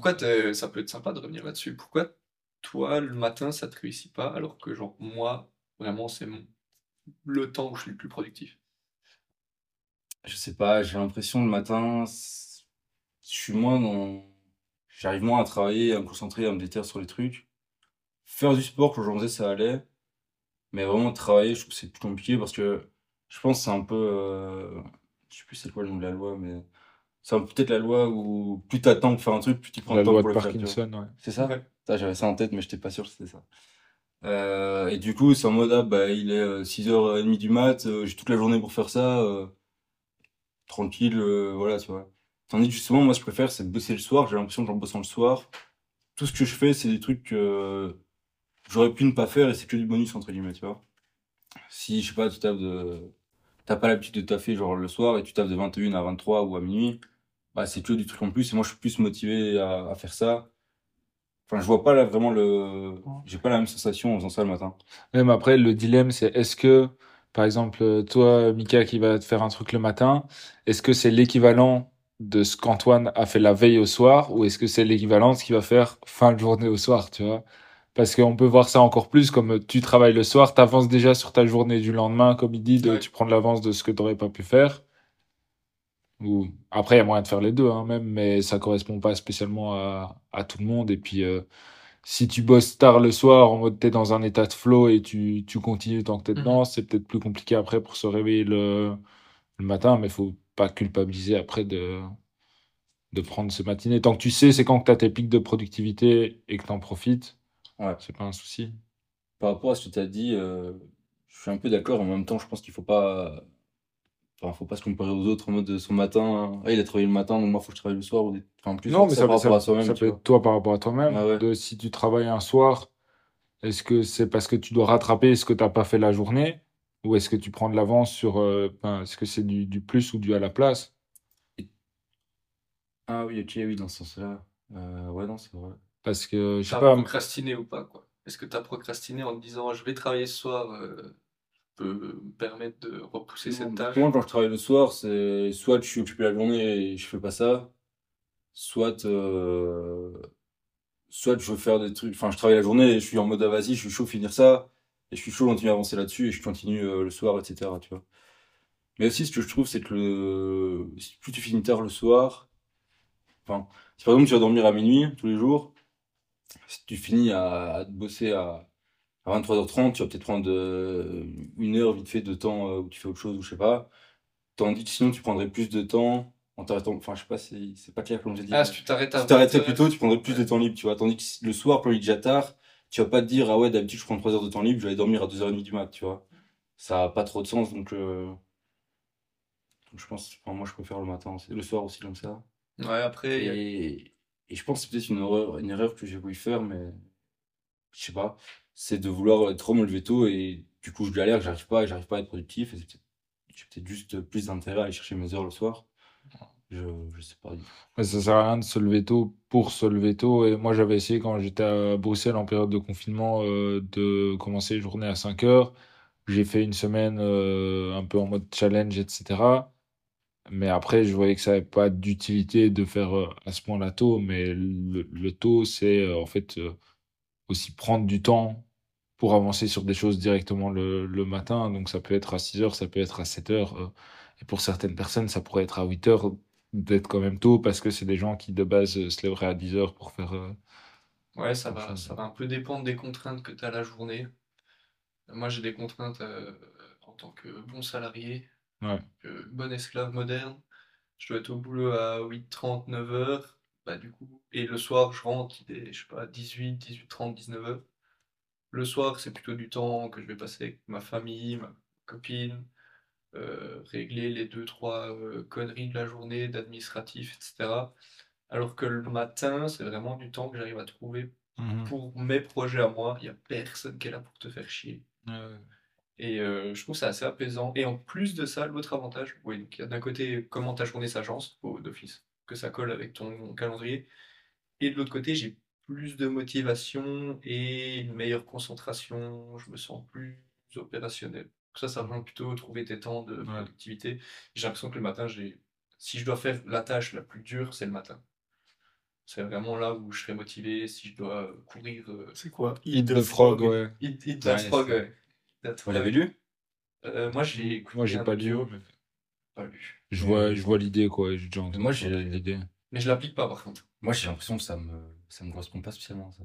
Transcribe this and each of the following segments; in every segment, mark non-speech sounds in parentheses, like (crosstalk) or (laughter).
pourquoi ça peut être sympa de revenir là-dessus? Pourquoi toi, le matin, ça te réussit pas, alors que genre moi, vraiment, c'est mon... le temps où je suis le plus productif? Je sais pas, j'ai l'impression le matin, je suis moins dans... J'arrive moins à travailler, à me concentrer, à me déterrer sur les trucs. Faire du sport, quand j'en faisais, ça allait. Mais vraiment travailler, je trouve que c'est plus compliqué parce que je pense que c'est un peu... euh, Je sais plus c'est quoi le nom de la loi, mais... C'est peut-être la loi où plus t'attends pour faire un truc, plus tu prends La le temps loi pour de le faire. Parkinson, ouais. C'est ça? Ouais. Ça, j'avais ça en tête, mais j'étais pas sûr que c'était ça. Euh, et du coup, c'est en mode, ah, bah, il est euh, 6h30 du mat, euh, j'ai toute la journée pour faire ça, euh, tranquille, euh, voilà, tu vois. Tandis que justement, moi, ce que je préfère, c'est bosser le soir, j'ai l'impression que j'en bosse le soir. Tout ce que je fais, c'est des trucs que j'aurais pu ne pas faire et c'est que du bonus, entre guillemets, tu vois. Si, je sais pas, tu taffes de, t'as pas l'habitude de taffer, genre, le soir, et tu taffes de 21 à 23 ou à minuit, bah, c'est que du truc en plus, et moi, je suis plus motivé à, à faire ça. Enfin, je vois pas là vraiment le, j'ai pas la même sensation en faisant ça le matin. Même après, le dilemme, c'est est-ce que, par exemple, toi, Mika, qui va te faire un truc le matin, est-ce que c'est l'équivalent de ce qu'Antoine a fait la veille au soir, ou est-ce que c'est l'équivalent de ce qu'il va faire fin de journée au soir, tu vois? Parce qu'on peut voir ça encore plus comme tu travailles le soir, tu avances déjà sur ta journée du lendemain, comme il dit, de, Ouais. tu prends de l'avance de ce que tu n'aurais pas pu faire. Ou après, il y a moyen de faire les deux, hein, même, mais ça correspond pas spécialement à, à tout le monde. Et puis, euh, si tu bosses tard le soir, en mode t'es dans un état de flow et tu, tu continues tant que t'es Mhm. dedans, c'est peut-être plus compliqué après pour se réveiller le, le matin, mais faut pas culpabiliser après de, de prendre ce matinée. Tant que tu sais, c'est quand tu as tes pics de productivité et que tu en profites, Ouais. c'est pas un souci. Par rapport à ce que tu as dit, euh, je suis un peu d'accord. En même temps, je pense qu'il faut pas, enfin, faut pas se comparer aux autres en mode de son matin. Ah, il a travaillé le matin, donc moi, faut que je travaille le soir. Ou des... enfin, plus Non, mais ça, par ça- rapport à ça tu peut vois. être toi par rapport à toi-même. Ah ouais. De, si tu travailles un soir, est-ce que c'est parce que tu dois rattraper ce que tu n'as pas fait la journée? Ou est-ce que tu prends de l'avance sur... euh, ben, est-ce que c'est du, du plus ou du à la place? Ah oui, ok, oui, dans ce sens-là. Euh, ouais, non, c'est vrai. Parce que, je sais T'as pas, procrastiné ou pas, quoi? Est-ce que t'as procrastiné en te disant je vais travailler ce soir, euh, peux me permettre de repousser cette tâche? Moi, quand je travaille le soir, c'est soit je suis occupé la journée et je fais pas ça, soit, euh, soit je veux faire des trucs. Enfin, je travaille la journée et je suis en mode ah, vas-y, je suis chaud finir ça, et je suis chaud continuer à avancer là-dessus et je continue euh, le soir, etc. Tu vois. Mais aussi, ce que je trouve, c'est que le... plus tu finis tard le soir, enfin, si par exemple tu vas dormir à minuit tous les jours, si tu finis à, à te bosser à, à 23h30, tu vas peut-être prendre euh, une heure vite fait de temps euh, où tu fais autre chose ou je sais pas. Tandis que sinon, tu prendrais plus de temps en t'arrêtant. Enfin, je sais pas, c'est c'est pas clair comme j'ai dit. Ah, si tu t'arrêtes Si t'arrêtais 20 plus tôt, tu prendrais plus de temps libre, tu vois. Tandis que le soir, quand il est déjà tard, tu vas pas te dire, ah ouais, d'habitude, je prends 3 heures de temps libre, je vais aller dormir à 2h30 du mat, tu vois. Ça a pas trop de sens, donc, euh, donc je pense, enfin, moi, je préfère le matin, le soir aussi comme ça. Ouais, après, Et, et je pense que c'est peut-être une erreur, une erreur que j'ai voulu faire, mais je sais pas. C'est de vouloir trop me lever tôt et du coup, je galère, j'arrive pas, j'arrive pas à être productif j'ai peut-être juste plus d'intérêt à aller chercher mes heures le soir. Je, je sais pas. mais ça sert à rien de se lever tôt pour se lever tôt. Et moi, j'avais essayé quand j'étais à Bruxelles en période de confinement euh, de commencer les journées à 5 heures. J'ai fait une semaine euh, un peu en mode challenge, etc. Mais après, je voyais que ça n'avait pas d'utilité de faire euh, à ce point-là tôt. Mais le, le tôt, c'est en fait aussi prendre du temps pour avancer sur des choses directement le, le matin. Donc ça peut être à 6 heures, ça peut être à 7 heures. euh, et pour certaines personnes, ça pourrait être à 8 heures d'être quand même tôt parce que c'est des gens qui de base euh, se lèveraient à 10 heures pour faire... euh, ouais, ça va, chose. ça va un peu dépendre des contraintes que tu as la journée. Moi, j'ai des contraintes euh, en tant que bon salarié, Ouais. que bon esclave moderne. Je dois être au boulot à 8h30, 9h. Bah, du coup, et le soir, je rentre, il est, je sais pas, 18, 18h30, 19h. Le soir, c'est plutôt du temps que je vais passer avec ma famille, ma copine, euh, régler les deux, trois euh, conneries de la journée, d'administratif, etc. Alors que le matin, c'est vraiment du temps que j'arrive à trouver Mhm. pour mes projets à moi. Il n'y a personne qui est là pour te faire chier. Et euh, je trouve ça assez apaisant. Et en plus de ça, l'autre avantage, oui, donc il y a d'un côté comment ta journée s'agence d'office, que ça colle avec ton calendrier. Et de l'autre côté, j'ai plus de motivation et une meilleure concentration. Je me sens plus opérationnel. Donc ça, ça rejoint plutôt trouver tes temps de Ouais. productivité. J'ai l'impression que le matin, j'ai, si je dois faire la tâche la plus dure, c'est le matin. C'est vraiment là où je serais motivé si je dois courir. euh, C'est quoi? Eat the Frog, ouais. Eat, Eat Ouais, Frog, ouais. That Vous l'avez lu? Euh, moi, j'ai écouté Moi, j'ai pas lu. mais pas lu. Je vois, je vois l'idée, quoi. J'ai déjà entendu Moi, j'ai- l'idée. Mais je l'applique pas, par contre. Moi, j'ai l'impression que ça me, ça me correspond pas spécialement, ça.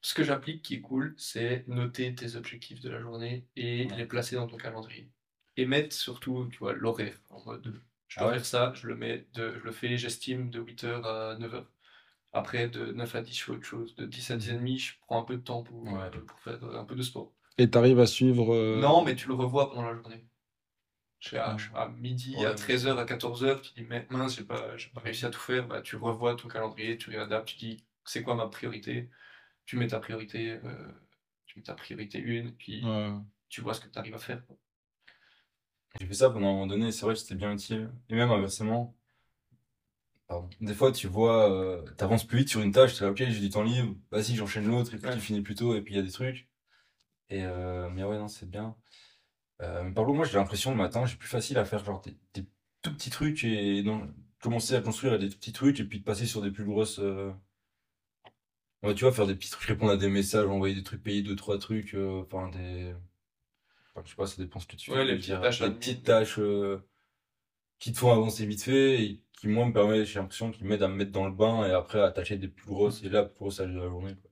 Ce que j'applique qui est cool, c'est noter tes objectifs de la journée et Ouais. les placer dans ton calendrier. Et mettre surtout, tu vois, l'horaire. En mode, je dois Ah ouais. faire ça, je le mets, de, je le fais, j'estime, de 8h à 9h. Après, de 9 à 10, je fais autre chose. De 10 à 10h30, je prends un peu de temps pour, Ouais. euh, pour faire un peu de sport. Et t'arrives à suivre. euh, Non, mais tu le revois pendant la journée. Je à, sais pas, à midi, Ouais, à ouais. 13h, à 14h, tu dis, mais mince, j'ai pas, j'ai pas réussi à tout faire. Bah, tu revois ton calendrier, tu réadaptes, tu dis, c'est quoi ma priorité? Tu mets ta priorité, euh, tu mets ta priorité une, puis ouais. tu vois ce que tu arrives à faire. J'ai fait ça pendant un moment donné, c'est vrai que c'était bien utile. Et même inversement, pardon. Des fois, tu vois, euh, t'avances plus vite sur une tâche, t'es là, ok, j'ai du temps libre, vas-y, j'enchaîne l'autre, et puis Ouais. tu finis plus tôt, et puis il y a des trucs. Et euh, mais ouais, non, c'est bien. Euh, par contre, moi, j'ai l'impression le matin, j'ai plus facile à faire genre des, des tout petits trucs et non, commencer à construire des tout petits trucs et puis de passer sur des plus grosses. euh, Ouais, tu vois, faire des petits trucs, répondre à des messages, envoyer des trucs, payer deux, trois trucs, euh, enfin des. Enfin, je sais pas, ça dépend ce que tu Ouais, fais. les petites dire, tâches des admin. petites tâches euh, qui te font avancer vite fait et qui, moi, me permettent, j'ai l'impression, qui m'aident à me mettre dans le bain et après à tâcher des plus grosses et là, plus grosses à la journée. Quoi.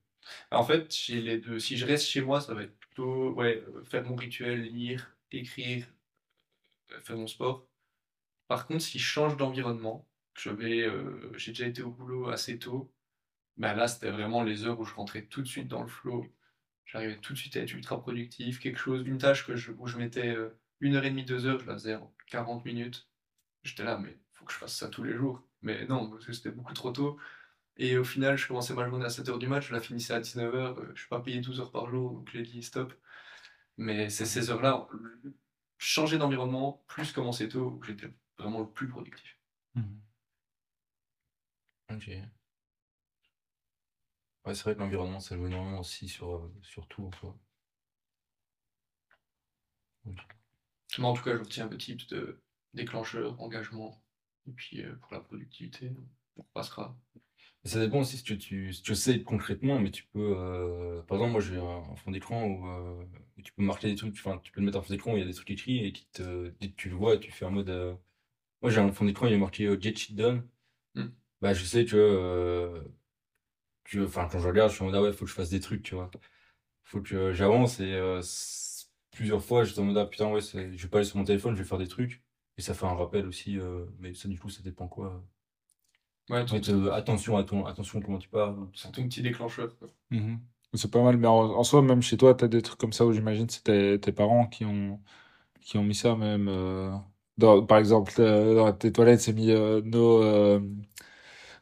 En fait, j'ai les deux. Si je reste chez moi, ça va être plutôt ouais, euh, faire mon rituel, lire, écrire, euh, faire mon sport. Par contre, si je change d'environnement, je euh, j'ai déjà été au boulot assez tôt, ben là, c'était vraiment les heures où je rentrais tout de suite dans le flow. J'arrivais tout de suite à être ultra productif. Quelque chose, une tâche que je, où je mettais euh, une heure et demie, deux heures, je la faisais en 40 minutes. J'étais là, mais faut que je fasse ça tous les jours. Mais non, parce que c'était beaucoup trop tôt. Et au final, je commençais ma journée à 7h du match, je la finissais à 19h. Je suis pas payé 12 heures par jour, donc j'ai dit stop. Mais c'est ces heures-là, changer d'environnement, plus commencer tôt, où j'étais vraiment le plus productif. Mhm. Ok. Ouais, c'est vrai que l'environnement, ça joue énormément aussi sur, euh, sur tout en soi. Mais en tout cas, je retiens un tips de déclencheur, engagement, et puis euh, pour la productivité, on repassera. Ça dépend aussi si tu, tu, si tu sais concrètement, mais tu peux. euh, par exemple, moi j'ai un, un fond d'écran où, euh, où tu peux marquer des trucs, enfin, tu peux le mettre en fond d'écran où il y a des trucs écrits et qui te, dès que tu le vois, tu fais en mode. euh, Moi j'ai un fond d'écran, il est marqué euh, Get Shit Done. Hmm. Bah, je sais que. euh, que enfin, quand je regarde, je suis en mode, ah ouais, faut que je fasse des trucs, tu vois. Faut que j'avance et euh, plusieurs fois, j'étais en mode, ah putain, ouais, c'est- je vais pas aller sur mon téléphone, je vais faire des trucs. Et ça fait un rappel aussi, euh, mais ça, du coup, ça dépend quoi. Ouais, euh, attention à ton, attention comment tu parles. c'est ton petit déclencheur. quoi. Mhm. C'est pas mal, mais en, en soi, même chez toi, t'as des trucs comme ça où j'imagine c'est tes, tes parents qui ont, qui ont mis ça, même. euh, dans- par exemple, euh, dans tes toilettes, c'est mis euh, no, euh,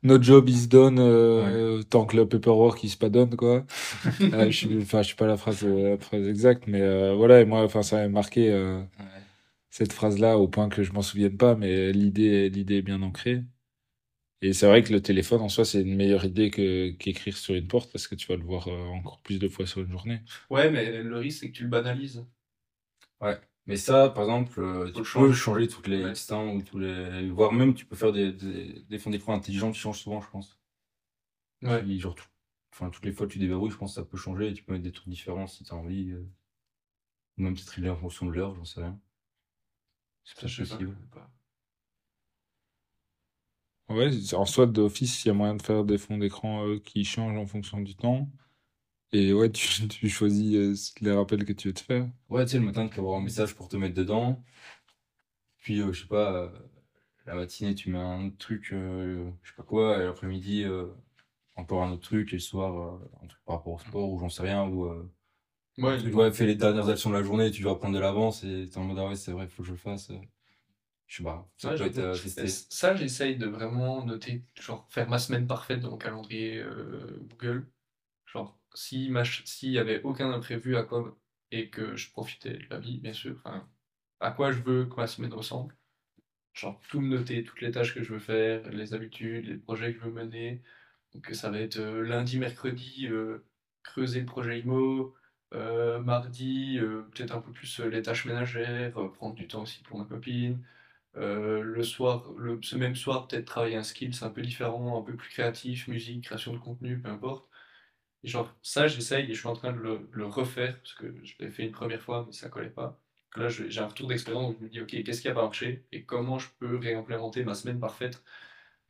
no job is done euh, tant que le paperwork is pas done, quoi. (laughs) Euh, je suis, enfin, je sais pas la phrase, la phrase exacte, mais euh, voilà, et moi, enfin, ça m'a marqué euh, cette phrase-là au point que je m'en souvienne pas, mais l'idée, l'idée est bien ancrée. Et c'est vrai que le téléphone en soi, c'est une meilleure idée que qu'écrire sur une porte parce que tu vas le voir euh, encore plus de fois sur une journée. Ouais, mais le risque, c'est que tu le banalises. Mais ça, par exemple, euh, tu peux changer. changer toutes les Ouais. instants ou tous les, voire même tu peux faire des, des, des fonds d'écran intelligents qui changent souvent, je pense. Ouais. Qui, genre, tout- enfin, toutes les fois que tu déverrouilles, je pense que ça peut changer et tu peux mettre des trucs différents si tu as envie. euh. Ou même peut-être en fonction de l'heure, j'en sais rien. C'est Ça, peut-être pas, possible. sais pas. Ouais, en soi, d'office, il y a moyen de faire des fonds d'écran euh, qui changent en fonction du temps. Et ouais, tu, (laughs) tu choisis euh, les rappels que tu veux te faire. Ouais, tu sais, le matin, tu peux avoir un message pour te mettre dedans. Puis, euh, je sais pas, euh, la matinée, tu mets un autre truc, euh, je sais pas quoi, et l'après-midi, euh, encore un autre truc, et le soir, euh, un truc par rapport au sport, ou j'en sais rien, ou euh, Ouais, tu dois faire les dernières actions de la journée, tu dois prendre de l'avance, et t'es en mode, ah ouais, c'est vrai, faut que je le fasse. Je sais pas, ça Ouais, peut être euh, testé. Ça, j'essaye de vraiment noter, genre faire ma semaine parfaite dans mon calendrier euh, Google. Genre, si s'il y avait aucun imprévu à quoi et que je profitais de la vie, bien sûr, enfin, à quoi je veux que ma semaine ressemble. Genre, tout me noter, toutes les tâches que je veux faire, les habitudes, les projets que je veux mener. Donc, ça va être euh, lundi, mercredi, euh, creuser le projet IMO. mardi, peut-être un peu plus les tâches ménagères, prendre du temps aussi pour ma copine. Euh, le soir, le, ce même soir, peut-être travailler un skill, c'est un peu différent, un peu plus créatif, musique, création de contenu, peu importe. Et genre, ça, j'essaye et je suis en train de le, le refaire, parce que je l'ai fait une première fois, mais ça collait pas. Là, j'ai un retour d'expérience où je me dis, ok, qu'est-ce qui a pas marché et comment je peux réimplémenter ma semaine parfaite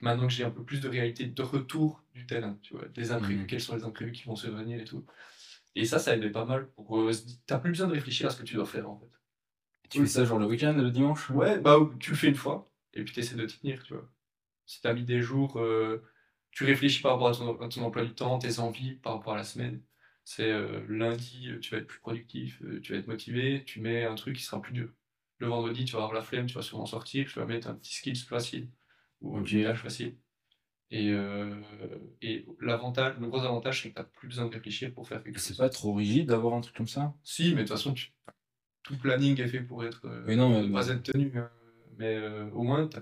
maintenant que j'ai un peu plus de réalité de retour du terrain, tu vois, des imprévus, Mhm. quels sont les imprévus qui vont se venir et tout. Et ça, ça aidait pas mal pour. euh, T'as plus besoin de réfléchir à ce que tu dois faire en fait. Tu fais ça genre le week-end, le dimanche Ouais, bah tu le fais une fois et puis tu essaies de t'y tenir, tu vois. Si t'as mis des jours, euh, tu réfléchis par rapport à ton, à ton emploi du temps, tes envies par rapport à la semaine. C'est euh, lundi, euh, tu vas être plus productif, euh, tu vas être motivé, tu mets un truc qui sera plus dur. Le vendredi, tu vas avoir la flemme, tu vas sûrement sortir, tu vas mettre un petit skill facile ou une tâche facile. Et, euh, et l'avantage, le gros avantage, c'est que t'as plus besoin de réfléchir pour faire quelque C'est chose. pas trop rigide d'avoir un truc comme ça? Si, mais de toute façon, tu- tout planning est fait pour être, euh, Mais non, mais- ne pas être tenu. hein. Mais euh, au moins, tu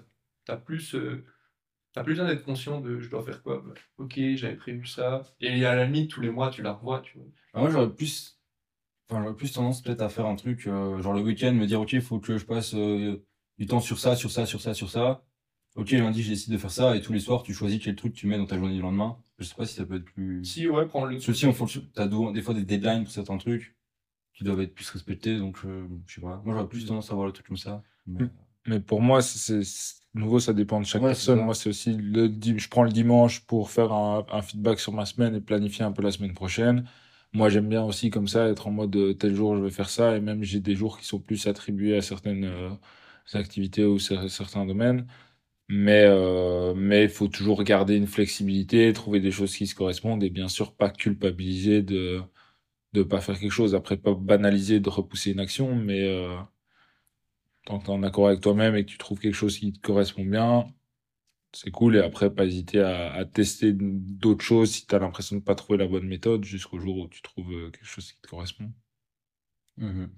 as, plus, euh, t'as plus besoin d'être conscient de je dois faire quoi. Bah, ok, j'avais prévu ça. Et à la limite, tous les mois, tu la revois. Tu vois. Ah, Moi, j'aurais plus, enfin, j'aurais plus tendance peut-être à faire un truc, euh, genre le week-end, me dire, ok, il faut que je passe euh, du temps sur ça, sur ça, sur ça, sur ça. Ok, lundi, je décide de faire ça, et tous les soirs, tu choisis quel truc tu mets dans ta journée du lendemain. Je sais pas si ça peut être plus. Si, ouais, prends le. Ceci, en fonction, t'as des fois des deadlines pour certains trucs qui doivent être plus respectés, donc euh, je sais pas. Moi, j'aurais plus tendance à voir le truc comme ça. Mais- Mm. Mais pour moi, c'est nouveau, ça dépend de chaque Ouais, personne. Moi, c'est aussi le dim- je prends le dimanche pour faire un, un feedback sur ma semaine et planifier un peu la semaine prochaine. Moi, j'aime bien aussi comme ça être en mode euh, tel jour je vais faire ça et même j'ai des jours qui sont plus attribués à certaines euh, activités ou cer- certains domaines. Mais euh, mais il faut toujours garder une flexibilité, trouver des choses qui se correspondent et bien sûr pas culpabiliser de de pas faire quelque chose. Après, pas banaliser de repousser une action, mais euh, tant que tu en accord avec toi-même et que tu trouves quelque chose qui te correspond bien, c'est cool. Et après, pas hésiter à, tester d'autres choses si tu as l'impression de pas trouver la bonne méthode jusqu'au jour où tu trouves euh, quelque chose qui te correspond. Mhm.